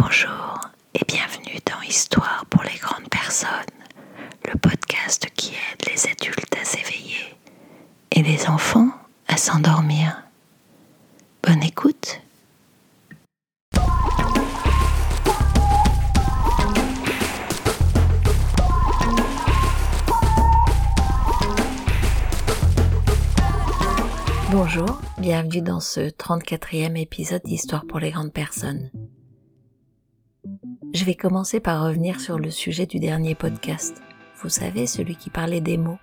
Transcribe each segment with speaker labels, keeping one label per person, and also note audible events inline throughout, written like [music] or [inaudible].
Speaker 1: Bonjour et bienvenue dans Histoire pour les grandes personnes, le podcast qui aide les adultes à s'éveiller et les enfants à s'endormir. Bonne écoute. Bonjour, bienvenue dans ce 34e épisode d'Histoire pour les grandes personnes. Je vais commencer par revenir sur le sujet du dernier podcast. Vous savez, celui qui parlait des mots,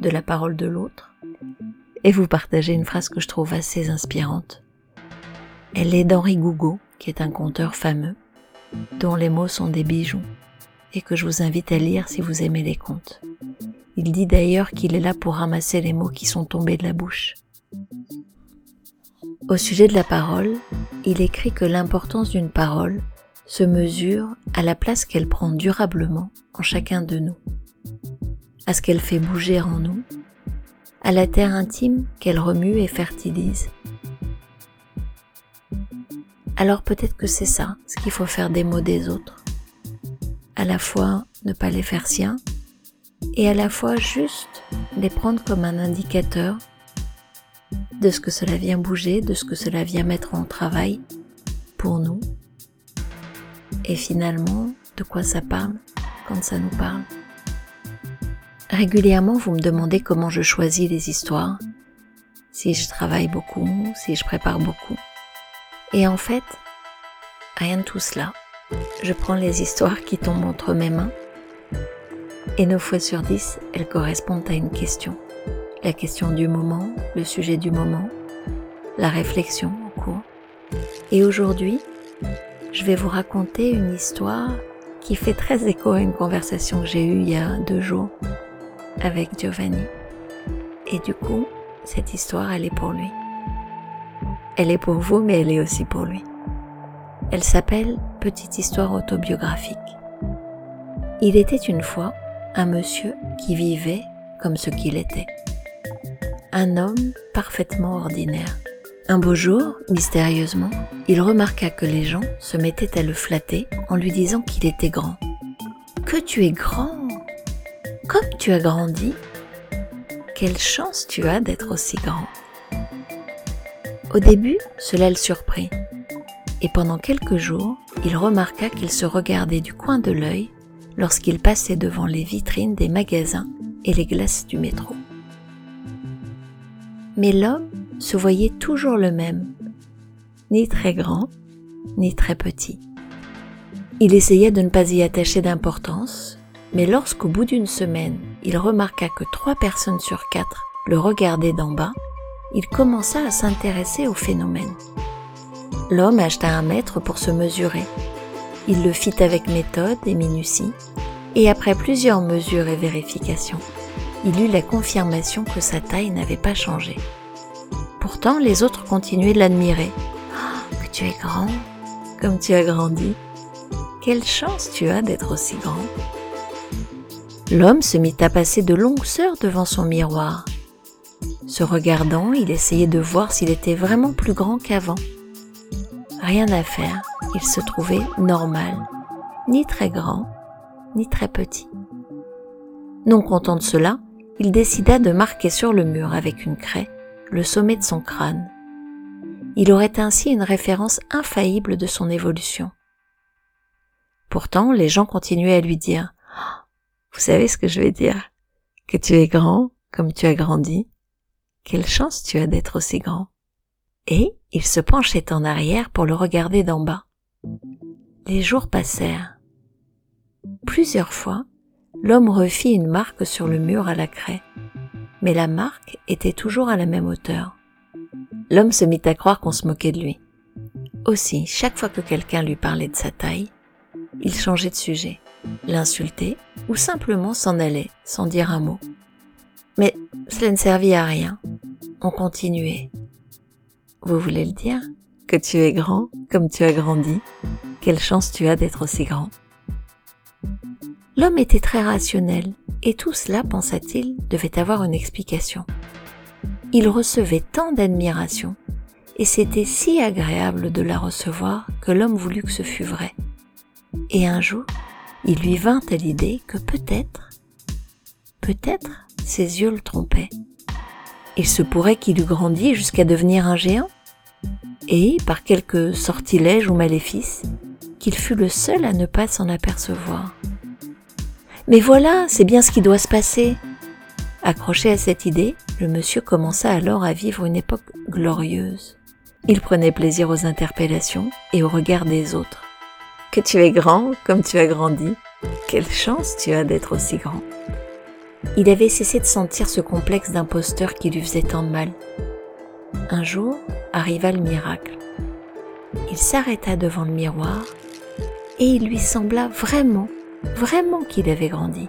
Speaker 1: de la parole de l'autre. Et vous partagez une phrase que je trouve assez inspirante. Elle est d'Henri Gougaud, qui est un conteur fameux, dont les mots sont des bijoux, et que je vous invite à lire si vous aimez les contes. Il dit d'ailleurs qu'il est là pour ramasser les mots qui sont tombés de la bouche. Au sujet de la parole, il écrit que l'importance d'une parole se mesure à la place qu'elle prend durablement en chacun de nous, à ce qu'elle fait bouger en nous, à la terre intime qu'elle remue et fertilise. Alors peut-être que c'est ça ce qu'il faut faire des mots des autres. À la fois ne pas les faire siens et à la fois juste les prendre comme un indicateur de ce que cela vient bouger, de ce que cela vient mettre en travail pour nous et finalement de quoi ça parle quand ça nous parle? Régulièrement, vous me demandez comment je choisis les histoires, si je travaille beaucoup, si je prépare beaucoup. Et en fait, rien de tout cela. Je prends les histoires qui tombent entre mes mains et neuf fois sur dix, elles correspondent à une question. La question du moment, le sujet du moment, la réflexion en cours. Et aujourd'hui, je vais vous raconter une histoire qui fait très écho à une conversation que j'ai eue il y a deux jours avec Giovanni. Et du coup, cette histoire, elle est pour lui. Elle est pour vous, mais elle est aussi pour lui. Elle s'appelle Petite histoire autobiographique. Il était une fois un monsieur qui vivait comme ce qu'il était. Un homme parfaitement ordinaire. Un beau jour, mystérieusement, il remarqua que les gens se mettaient à le flatter en lui disant qu'il était grand. Que tu es grand Comme tu as grandi Quelle chance tu as d'être aussi grand Au début, cela le surprit. Et pendant quelques jours, il remarqua qu'il se regardait du coin de l'œil lorsqu'il passait devant les vitrines des magasins et les glaces du métro. Mais l'homme se voyait toujours le même, ni très grand, ni très petit. Il essayait de ne pas y attacher d'importance, mais lorsqu'au bout d'une semaine, il remarqua que trois personnes sur quatre le regardaient d'en bas, il commença à s'intéresser au phénomène. L'homme acheta un mètre pour se mesurer. Il le fit avec méthode et minutie, et après plusieurs mesures et vérifications, il eut la confirmation que sa taille n'avait pas changé. Pourtant, les autres continuaient de l'admirer. Oh, que tu es grand, comme tu as grandi. Quelle chance tu as d'être aussi grand. L'homme se mit à passer de longues heures devant son miroir. Se regardant, il essayait de voir s'il était vraiment plus grand qu'avant. Rien à faire, il se trouvait normal, ni très grand, ni très petit. Non content de cela, il décida de marquer sur le mur avec une craie le sommet de son crâne. Il aurait ainsi une référence infaillible de son évolution. Pourtant, les gens continuaient à lui dire oh, Vous savez ce que je vais dire Que tu es grand comme tu as grandi. Quelle chance tu as d'être aussi grand. Et il se penchait en arrière pour le regarder d'en bas. Les jours passèrent. Plusieurs fois, l'homme refit une marque sur le mur à la craie mais la marque était toujours à la même hauteur. L'homme se mit à croire qu'on se moquait de lui. Aussi, chaque fois que quelqu'un lui parlait de sa taille, il changeait de sujet, l'insultait ou simplement s'en allait sans dire un mot. Mais cela ne servit à rien. On continuait. Vous voulez le dire? Que tu es grand comme tu as grandi Quelle chance tu as d'être aussi grand L'homme était très rationnel, et tout cela, pensa-t-il, devait avoir une explication. Il recevait tant d'admiration et c'était si agréable de la recevoir que l'homme voulut que ce fût vrai. Et un jour, il lui vint à l'idée que peut-être, peut-être ses yeux le trompaient. Il se pourrait qu'il eût grandi jusqu'à devenir un géant, et, par quelque sortilège ou maléfice, qu'il fût le seul à ne pas s'en apercevoir. Mais voilà, c'est bien ce qui doit se passer. Accroché à cette idée, le monsieur commença alors à vivre une époque glorieuse. Il prenait plaisir aux interpellations et au regard des autres. Que tu es grand comme tu as grandi. Quelle chance tu as d'être aussi grand. Il avait cessé de sentir ce complexe d'imposteur qui lui faisait tant mal. Un jour arriva le miracle. Il s'arrêta devant le miroir et il lui sembla vraiment, vraiment qu'il avait grandi.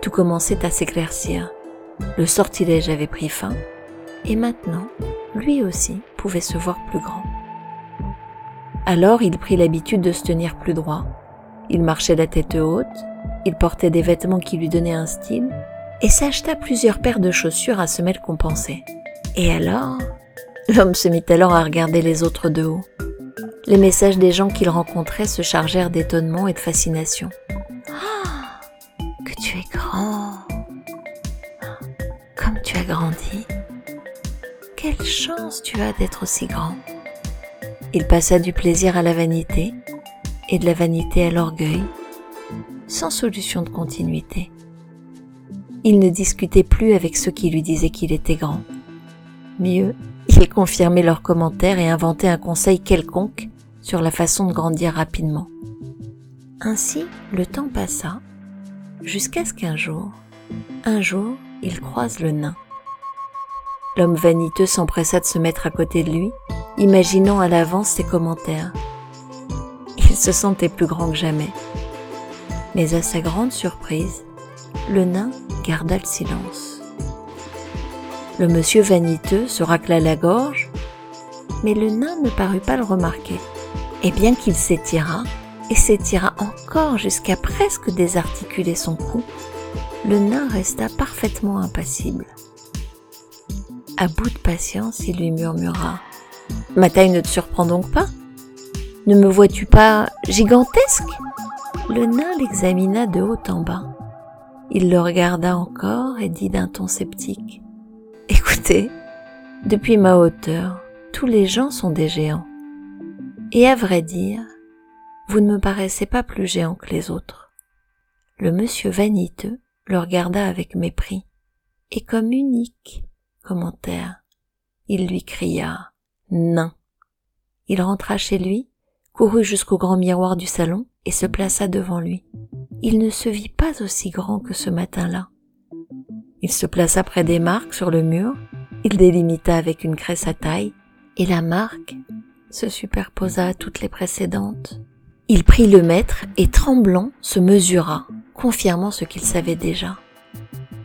Speaker 1: Tout commençait à s'éclaircir. Le sortilège avait pris fin et maintenant, lui aussi pouvait se voir plus grand. Alors il prit l'habitude de se tenir plus droit. Il marchait la tête haute, il portait des vêtements qui lui donnaient un style et s'acheta plusieurs paires de chaussures à semelles compensées. Et alors, l'homme se mit alors à regarder les autres de haut. Les messages des gens qu'il rencontrait se chargèrent d'étonnement et de fascination. Ah, que tu es grand Comme tu as grandi Quelle chance tu as d'être aussi grand Il passa du plaisir à la vanité et de la vanité à l'orgueil, sans solution de continuité. Il ne discutait plus avec ceux qui lui disaient qu'il était grand. Mieux, il confirmait leurs commentaires et inventait un conseil quelconque sur la façon de grandir rapidement. Ainsi, le temps passa, jusqu'à ce qu'un jour, un jour, il croise le nain. L'homme vaniteux s'empressa de se mettre à côté de lui, imaginant à l'avance ses commentaires. Il se sentait plus grand que jamais. Mais à sa grande surprise, le nain garda le silence. Le monsieur vaniteux se racla la gorge, mais le nain ne parut pas le remarquer et bien qu'il s'étira, et s'étira encore jusqu'à presque désarticuler son cou, le nain resta parfaitement impassible. À bout de patience, il lui murmura ⁇ Ma taille ne te surprend donc pas Ne me vois-tu pas gigantesque ?⁇ Le nain l'examina de haut en bas. Il le regarda encore et dit d'un ton sceptique ⁇ Écoutez, depuis ma hauteur, tous les gens sont des géants. Et à vrai dire, vous ne me paraissez pas plus géant que les autres. Le monsieur vaniteux le regarda avec mépris, et comme unique commentaire, il lui cria Nain. Il rentra chez lui, courut jusqu'au grand miroir du salon et se plaça devant lui. Il ne se vit pas aussi grand que ce matin-là. Il se plaça près des marques sur le mur, il délimita avec une craie sa taille, et la marque se superposa à toutes les précédentes. Il prit le mètre et tremblant se mesura, confirmant ce qu'il savait déjà.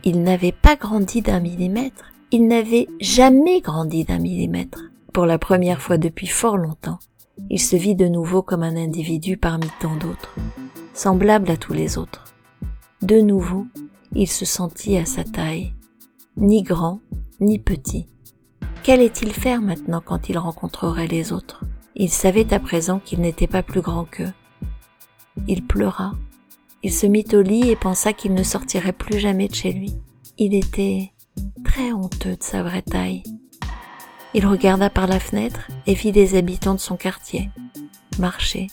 Speaker 1: Il n'avait pas grandi d'un millimètre, il n'avait jamais grandi d'un millimètre. Pour la première fois depuis fort longtemps, il se vit de nouveau comme un individu parmi tant d'autres, semblable à tous les autres. De nouveau, il se sentit à sa taille, ni grand, ni petit, Qu'allait-il faire maintenant quand il rencontrerait les autres? Il savait à présent qu'il n'était pas plus grand qu'eux. Il pleura. Il se mit au lit et pensa qu'il ne sortirait plus jamais de chez lui. Il était très honteux de sa vraie taille. Il regarda par la fenêtre et vit les habitants de son quartier marcher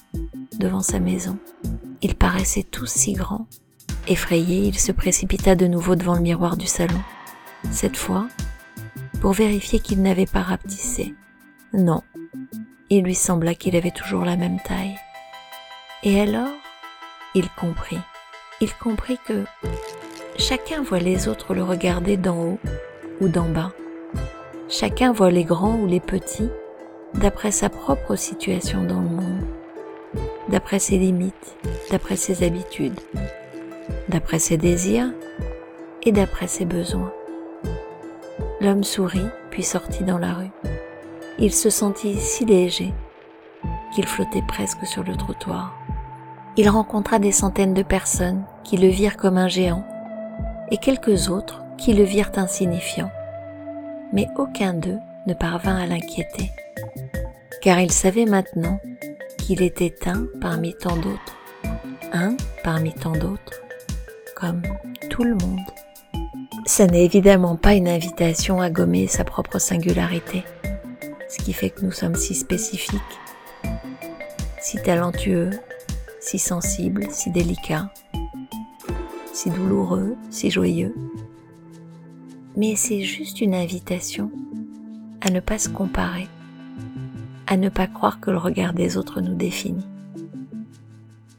Speaker 1: devant sa maison. Ils paraissaient tous si grands. Effrayé, il se précipita de nouveau devant le miroir du salon. Cette fois, pour vérifier qu'il n'avait pas rapetissé. Non, il lui sembla qu'il avait toujours la même taille. Et alors, il comprit. Il comprit que chacun voit les autres le regarder d'en haut ou d'en bas. Chacun voit les grands ou les petits d'après sa propre situation dans le monde, d'après ses limites, d'après ses habitudes, d'après ses désirs et d'après ses besoins. L'homme sourit, puis sortit dans la rue. Il se sentit si léger qu'il flottait presque sur le trottoir. Il rencontra des centaines de personnes qui le virent comme un géant et quelques autres qui le virent insignifiant. Mais aucun d'eux ne parvint à l'inquiéter, car il savait maintenant qu'il était un parmi tant d'autres, un parmi tant d'autres, comme tout le monde. Ça n'est évidemment pas une invitation à gommer sa propre singularité, ce qui fait que nous sommes si spécifiques, si talentueux, si sensibles, si délicats, si douloureux, si joyeux. Mais c'est juste une invitation à ne pas se comparer, à ne pas croire que le regard des autres nous définit.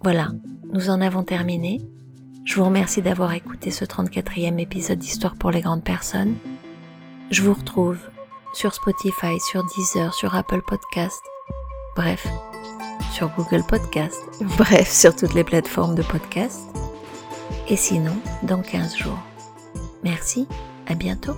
Speaker 1: Voilà, nous en avons terminé. Je vous remercie d'avoir écouté ce 34e épisode d'Histoire pour les grandes personnes. Je vous retrouve sur Spotify, sur Deezer, sur Apple Podcast, bref, sur Google Podcast, [laughs] bref, sur toutes les plateformes de podcast. Et sinon, dans 15 jours. Merci, à bientôt.